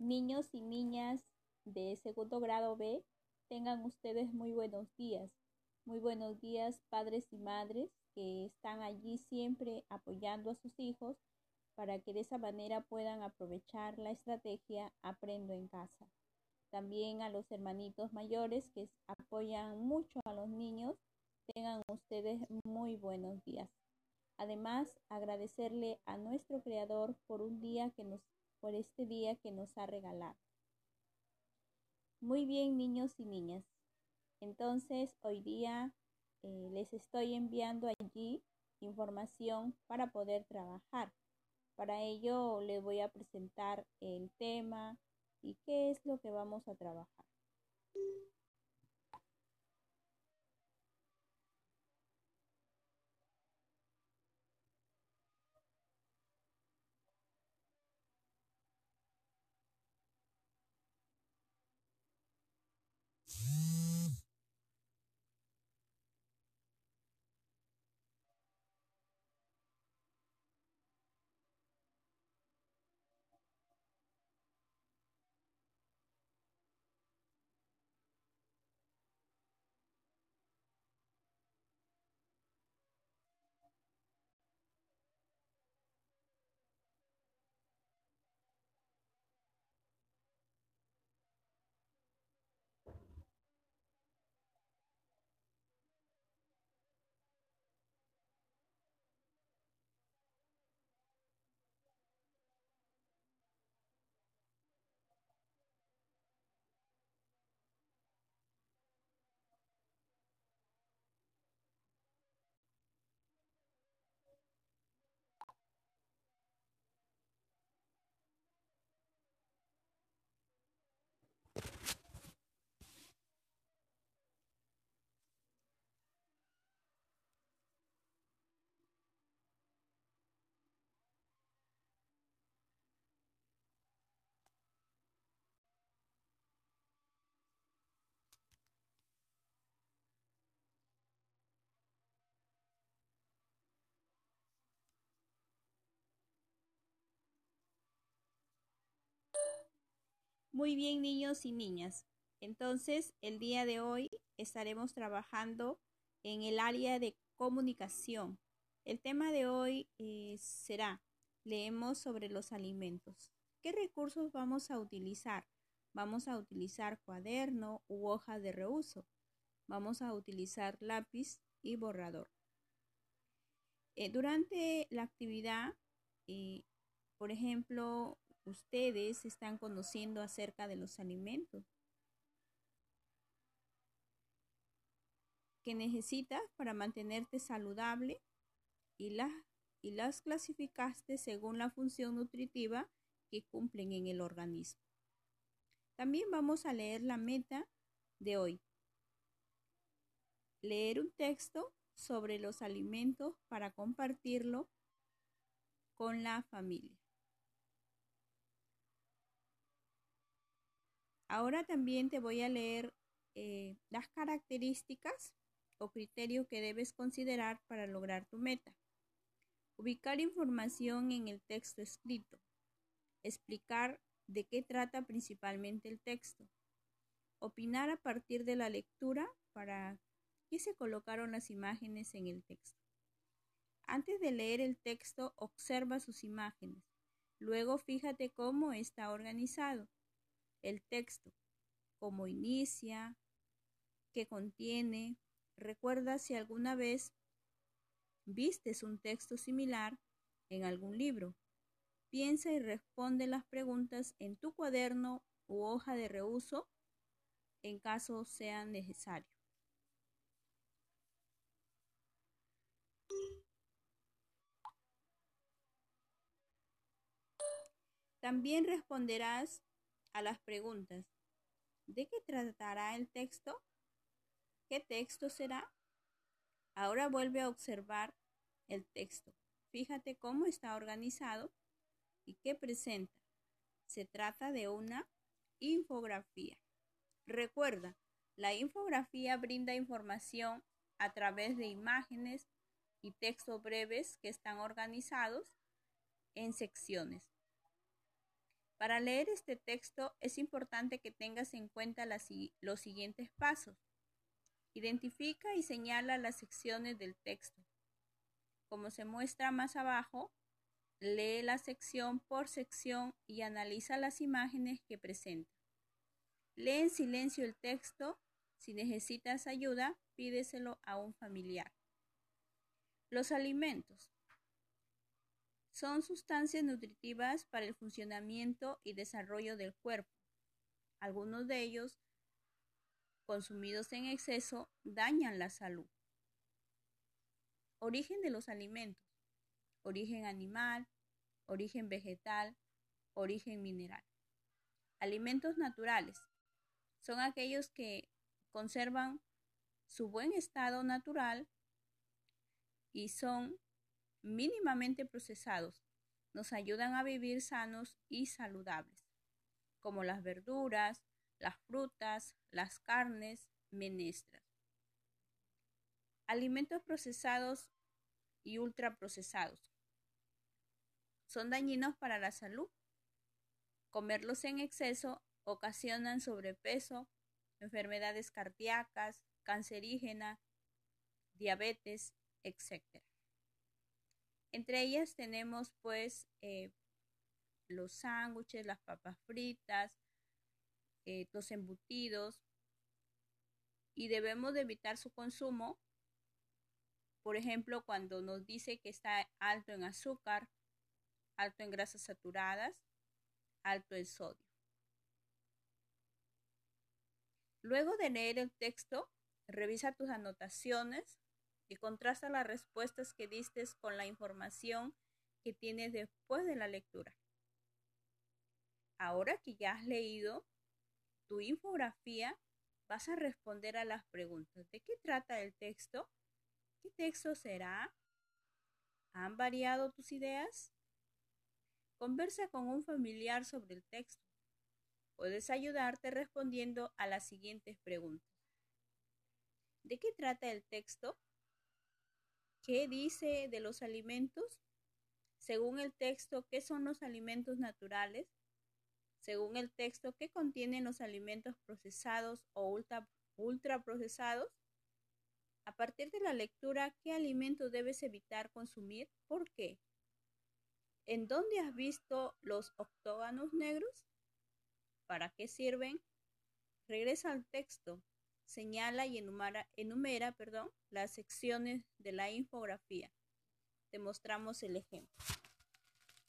Niños y niñas de segundo grado B, tengan ustedes muy buenos días. Muy buenos días padres y madres que están allí siempre apoyando a sus hijos para que de esa manera puedan aprovechar la estrategia Aprendo en casa. También a los hermanitos mayores que apoyan mucho a los niños, tengan ustedes muy buenos días. Además, agradecerle a nuestro Creador por un día que nos, por este día que nos ha regalado. Muy bien, niños y niñas. Entonces, hoy día eh, les estoy enviando allí información para poder trabajar. Para ello les voy a presentar el tema y qué es lo que vamos a trabajar. Muy bien, niños y niñas. Entonces, el día de hoy estaremos trabajando en el área de comunicación. El tema de hoy eh, será, leemos sobre los alimentos. ¿Qué recursos vamos a utilizar? Vamos a utilizar cuaderno u hoja de reuso. Vamos a utilizar lápiz y borrador. Eh, durante la actividad, eh, por ejemplo, ustedes están conociendo acerca de los alimentos que necesitas para mantenerte saludable y las, y las clasificaste según la función nutritiva que cumplen en el organismo. También vamos a leer la meta de hoy. Leer un texto sobre los alimentos para compartirlo con la familia. Ahora también te voy a leer eh, las características o criterios que debes considerar para lograr tu meta. Ubicar información en el texto escrito. Explicar de qué trata principalmente el texto. Opinar a partir de la lectura para qué se colocaron las imágenes en el texto. Antes de leer el texto, observa sus imágenes. Luego fíjate cómo está organizado el texto, cómo inicia, qué contiene. Recuerda si alguna vez vistes un texto similar en algún libro. Piensa y responde las preguntas en tu cuaderno u hoja de reuso en caso sea necesario. También responderás a las preguntas. ¿De qué tratará el texto? ¿Qué texto será? Ahora vuelve a observar el texto. Fíjate cómo está organizado y qué presenta. Se trata de una infografía. Recuerda, la infografía brinda información a través de imágenes y textos breves que están organizados en secciones. Para leer este texto es importante que tengas en cuenta los siguientes pasos. Identifica y señala las secciones del texto. Como se muestra más abajo, lee la sección por sección y analiza las imágenes que presenta. Lee en silencio el texto. Si necesitas ayuda, pídeselo a un familiar. Los alimentos. Son sustancias nutritivas para el funcionamiento y desarrollo del cuerpo. Algunos de ellos, consumidos en exceso, dañan la salud. Origen de los alimentos. Origen animal, origen vegetal, origen mineral. Alimentos naturales. Son aquellos que conservan su buen estado natural y son mínimamente procesados nos ayudan a vivir sanos y saludables, como las verduras, las frutas, las carnes, menestras. Alimentos procesados y ultraprocesados. Son dañinos para la salud. Comerlos en exceso ocasionan sobrepeso, enfermedades cardíacas, cancerígenas, diabetes, etc. Entre ellas tenemos pues eh, los sándwiches, las papas fritas, eh, los embutidos y debemos de evitar su consumo. Por ejemplo, cuando nos dice que está alto en azúcar, alto en grasas saturadas, alto en sodio. Luego de leer el texto, revisa tus anotaciones y contrasta las respuestas que diste con la información que tienes después de la lectura. Ahora que ya has leído tu infografía, vas a responder a las preguntas. ¿De qué trata el texto? ¿Qué texto será? ¿Han variado tus ideas? Conversa con un familiar sobre el texto. Puedes ayudarte respondiendo a las siguientes preguntas. ¿De qué trata el texto? ¿Qué dice de los alimentos? Según el texto, ¿qué son los alimentos naturales? Según el texto, ¿qué contienen los alimentos procesados o ultra, ultraprocesados? A partir de la lectura, ¿qué alimentos debes evitar consumir? ¿Por qué? ¿En dónde has visto los octógonos negros? ¿Para qué sirven? Regresa al texto señala y enumera, enumera perdón, las secciones de la infografía. Te mostramos el ejemplo.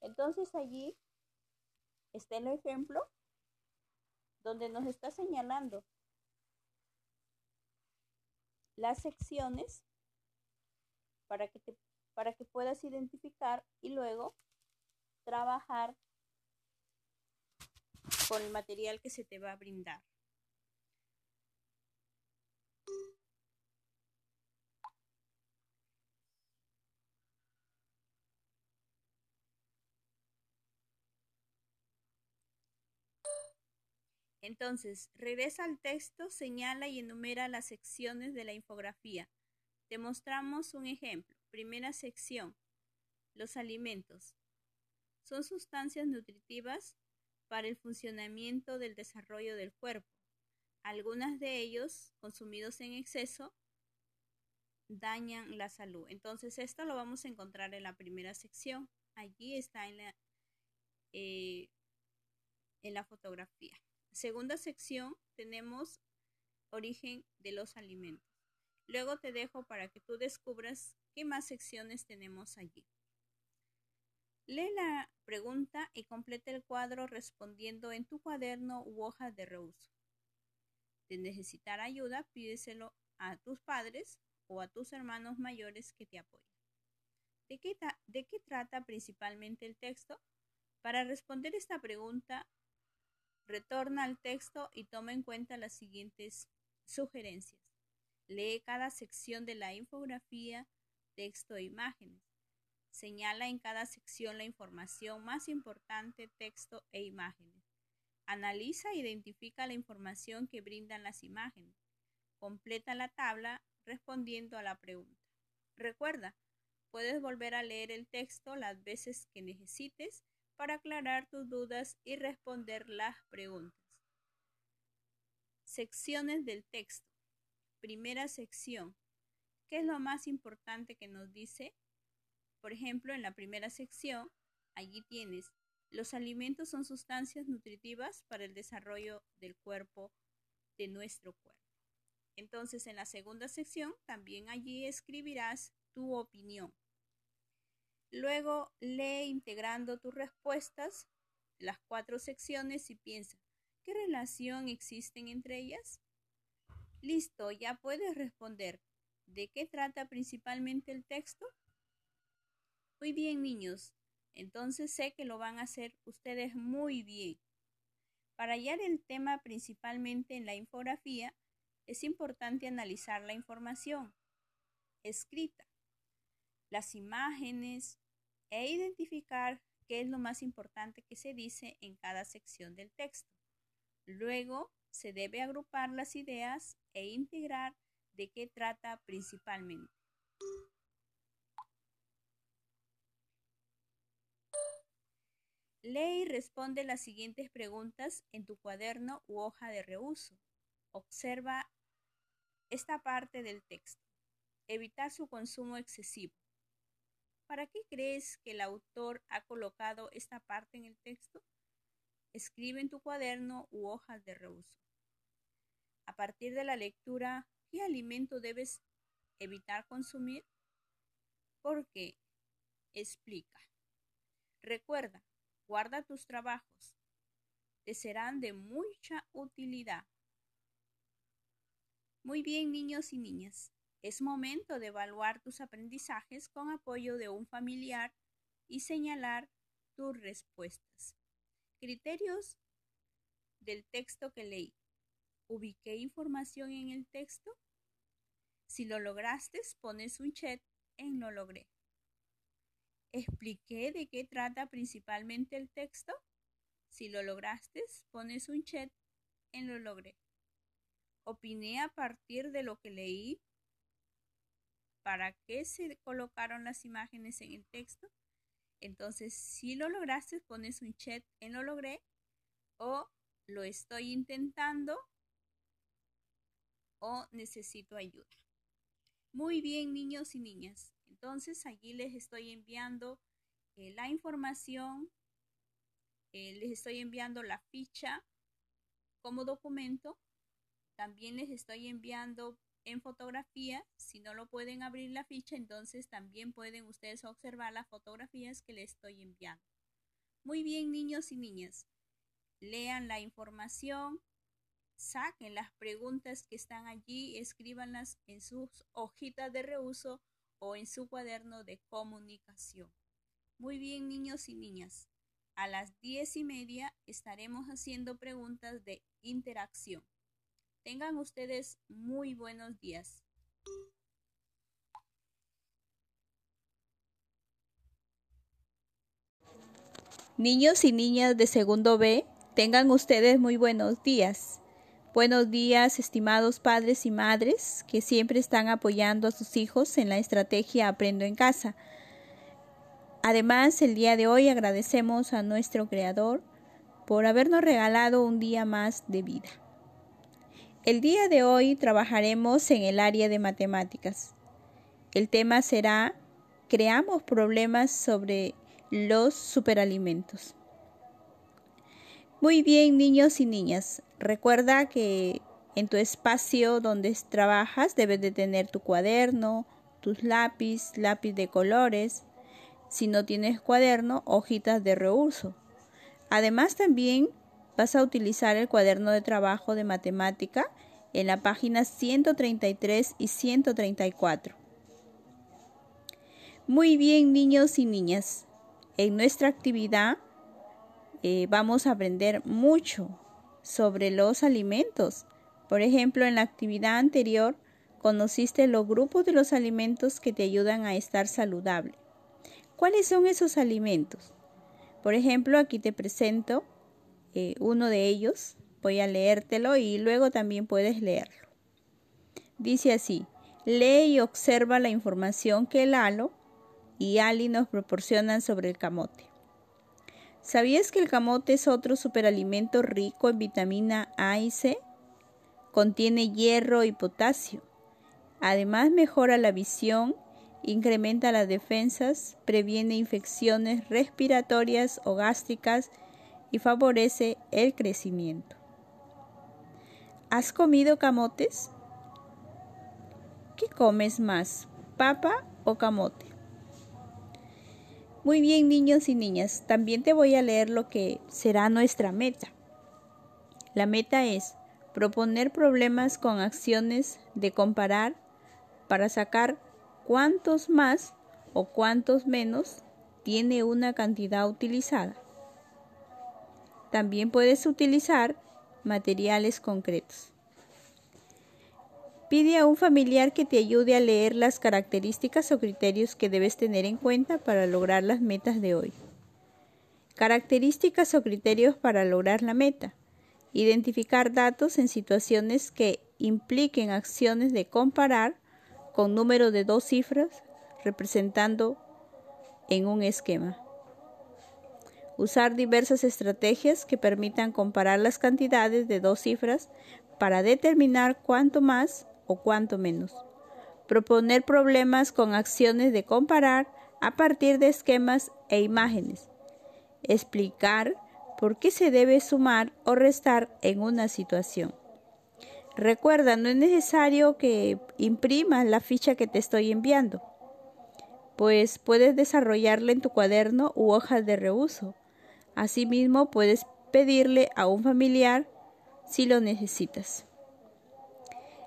Entonces allí está el ejemplo donde nos está señalando las secciones para que, para que puedas identificar y luego trabajar con el material que se te va a brindar. Entonces, regresa al texto, señala y enumera las secciones de la infografía. Te mostramos un ejemplo. Primera sección. Los alimentos. Son sustancias nutritivas para el funcionamiento del desarrollo del cuerpo. Algunas de ellos, consumidos en exceso, dañan la salud. Entonces, esto lo vamos a encontrar en la primera sección. Allí está en la, eh, en la fotografía. Segunda sección tenemos origen de los alimentos. Luego te dejo para que tú descubras qué más secciones tenemos allí. Lee la pregunta y complete el cuadro respondiendo en tu cuaderno u hoja de reuso. De necesitar ayuda, pídeselo a tus padres o a tus hermanos mayores que te apoyen. ¿De qué, ¿De qué trata principalmente el texto? Para responder esta pregunta, Retorna al texto y toma en cuenta las siguientes sugerencias. Lee cada sección de la infografía, texto e imágenes. Señala en cada sección la información más importante, texto e imágenes. Analiza e identifica la información que brindan las imágenes. Completa la tabla respondiendo a la pregunta. Recuerda, puedes volver a leer el texto las veces que necesites para aclarar tus dudas y responder las preguntas. Secciones del texto. Primera sección. ¿Qué es lo más importante que nos dice? Por ejemplo, en la primera sección, allí tienes, los alimentos son sustancias nutritivas para el desarrollo del cuerpo, de nuestro cuerpo. Entonces, en la segunda sección, también allí escribirás tu opinión. Luego, lee integrando tus respuestas, las cuatro secciones y piensa, ¿qué relación existen entre ellas? Listo, ya puedes responder. ¿De qué trata principalmente el texto? Muy bien, niños. Entonces sé que lo van a hacer ustedes muy bien. Para hallar el tema principalmente en la infografía, es importante analizar la información escrita, las imágenes e identificar qué es lo más importante que se dice en cada sección del texto. Luego, se debe agrupar las ideas e integrar de qué trata principalmente. Lee y responde las siguientes preguntas en tu cuaderno u hoja de reuso. Observa esta parte del texto. Evitar su consumo excesivo. ¿Para qué crees que el autor ha colocado esta parte en el texto? Escribe en tu cuaderno u hojas de reuso. A partir de la lectura, ¿qué alimento debes evitar consumir? ¿Por qué? Explica. Recuerda, Guarda tus trabajos. Te serán de mucha utilidad. Muy bien, niños y niñas. Es momento de evaluar tus aprendizajes con apoyo de un familiar y señalar tus respuestas. Criterios del texto que leí. ¿Ubiqué información en el texto? Si lo lograste, pones un check en lo logré. ¿Expliqué de qué trata principalmente el texto? Si lo lograste, pones un chat en lo logré. ¿Opiné a partir de lo que leí? ¿Para qué se colocaron las imágenes en el texto? Entonces, si lo lograste, pones un chat en lo logré o lo estoy intentando o necesito ayuda. Muy bien, niños y niñas. Entonces allí les estoy enviando eh, la información, eh, les estoy enviando la ficha como documento, también les estoy enviando en fotografía, si no lo pueden abrir la ficha, entonces también pueden ustedes observar las fotografías que les estoy enviando. Muy bien, niños y niñas, lean la información, saquen las preguntas que están allí, escríbanlas en sus hojitas de reuso o en su cuaderno de comunicación. Muy bien, niños y niñas. A las diez y media estaremos haciendo preguntas de interacción. Tengan ustedes muy buenos días. Niños y niñas de segundo B, tengan ustedes muy buenos días. Buenos días, estimados padres y madres que siempre están apoyando a sus hijos en la estrategia Aprendo en casa. Además, el día de hoy agradecemos a nuestro Creador por habernos regalado un día más de vida. El día de hoy trabajaremos en el área de matemáticas. El tema será Creamos problemas sobre los superalimentos. Muy bien, niños y niñas. Recuerda que en tu espacio donde trabajas debes de tener tu cuaderno, tus lápiz, lápiz de colores. Si no tienes cuaderno, hojitas de reuso. Además también vas a utilizar el cuaderno de trabajo de matemática en la página 133 y 134. Muy bien, niños y niñas. En nuestra actividad eh, vamos a aprender mucho sobre los alimentos. Por ejemplo, en la actividad anterior conociste los grupos de los alimentos que te ayudan a estar saludable. ¿Cuáles son esos alimentos? Por ejemplo, aquí te presento eh, uno de ellos. Voy a leértelo y luego también puedes leerlo. Dice así, lee y observa la información que Lalo y Ali nos proporcionan sobre el camote. ¿Sabías que el camote es otro superalimento rico en vitamina A y C? Contiene hierro y potasio. Además mejora la visión, incrementa las defensas, previene infecciones respiratorias o gástricas y favorece el crecimiento. ¿Has comido camotes? ¿Qué comes más, papa o camote? Muy bien, niños y niñas, también te voy a leer lo que será nuestra meta. La meta es proponer problemas con acciones de comparar para sacar cuántos más o cuántos menos tiene una cantidad utilizada. También puedes utilizar materiales concretos. Pide a un familiar que te ayude a leer las características o criterios que debes tener en cuenta para lograr las metas de hoy. Características o criterios para lograr la meta. Identificar datos en situaciones que impliquen acciones de comparar con número de dos cifras representando en un esquema. Usar diversas estrategias que permitan comparar las cantidades de dos cifras para determinar cuánto más o cuánto menos. Proponer problemas con acciones de comparar a partir de esquemas e imágenes. Explicar por qué se debe sumar o restar en una situación. Recuerda, no es necesario que imprimas la ficha que te estoy enviando, pues puedes desarrollarla en tu cuaderno u hojas de reuso. Asimismo, puedes pedirle a un familiar si lo necesitas.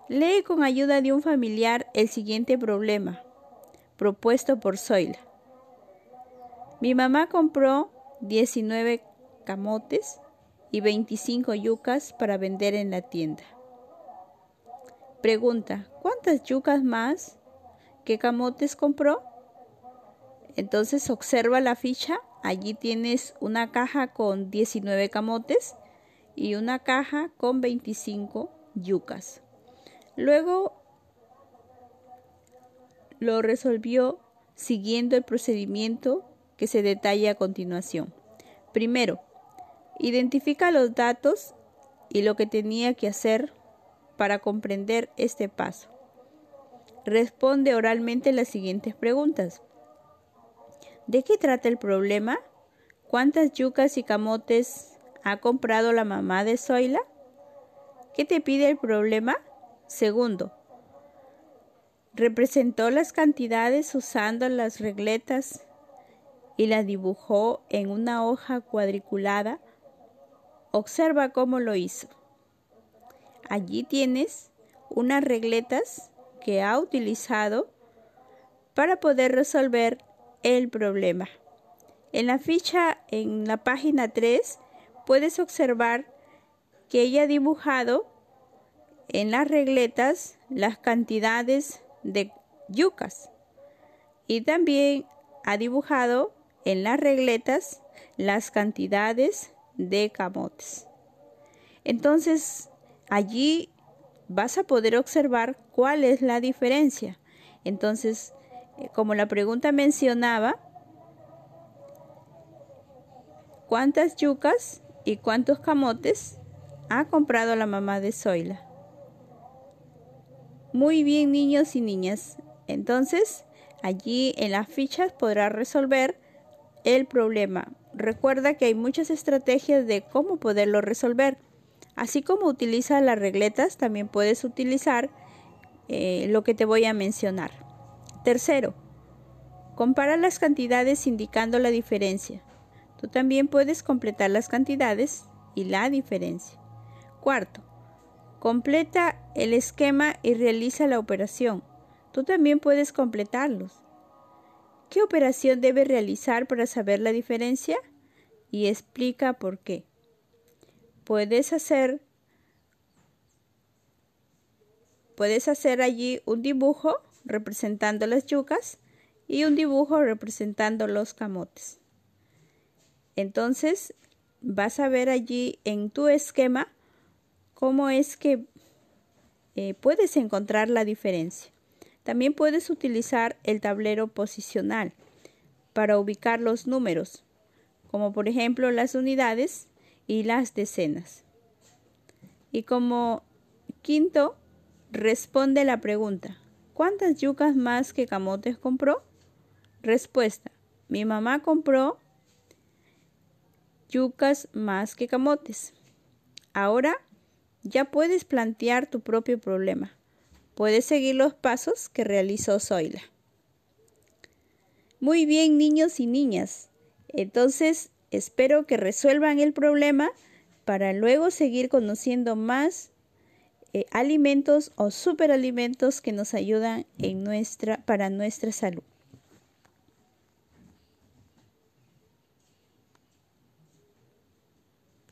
Lee con ayuda de un familiar el siguiente problema, propuesto por Zoila. Mi mamá compró 19 camotes y 25 yucas para vender en la tienda. Pregunta, ¿cuántas yucas más que camotes compró? Entonces observa la ficha, allí tienes una caja con 19 camotes y una caja con 25 yucas. Luego lo resolvió siguiendo el procedimiento que se detalla a continuación. Primero, identifica los datos y lo que tenía que hacer para comprender este paso. Responde oralmente las siguientes preguntas. ¿De qué trata el problema? ¿Cuántas yucas y camotes ha comprado la mamá de Zoila? ¿Qué te pide el problema? Segundo, representó las cantidades usando las regletas y las dibujó en una hoja cuadriculada. Observa cómo lo hizo. Allí tienes unas regletas que ha utilizado para poder resolver el problema. En la ficha, en la página 3, puedes observar que ella ha dibujado en las regletas las cantidades de yucas y también ha dibujado en las regletas las cantidades de camotes. Entonces, allí vas a poder observar cuál es la diferencia. Entonces, como la pregunta mencionaba, ¿cuántas yucas y cuántos camotes ha comprado la mamá de Zoila? Muy bien, niños y niñas. Entonces, allí en las fichas podrás resolver el problema. Recuerda que hay muchas estrategias de cómo poderlo resolver. Así como utilizas las regletas, también puedes utilizar eh, lo que te voy a mencionar. Tercero, compara las cantidades indicando la diferencia. Tú también puedes completar las cantidades y la diferencia. Cuarto, Completa el esquema y realiza la operación. Tú también puedes completarlos. ¿Qué operación debes realizar para saber la diferencia? Y explica por qué. Puedes hacer puedes hacer allí un dibujo representando las yucas y un dibujo representando los camotes. Entonces, vas a ver allí en tu esquema cómo es que eh, puedes encontrar la diferencia. También puedes utilizar el tablero posicional para ubicar los números. como por ejemplo las unidades y las decenas. Y como quinto, responde la pregunta, ¿cuántas yucas más que camotes compró? Respuesta, mi mamá compró yucas más que camotes. Ahora ya puedes plantear tu propio problema. Puedes seguir los pasos que realizó Zoila. Muy bien, niños y niñas. Entonces, espero que resuelvan el problema para luego seguir conociendo más eh, alimentos o superalimentos que nos ayudan en nuestra, para nuestra salud.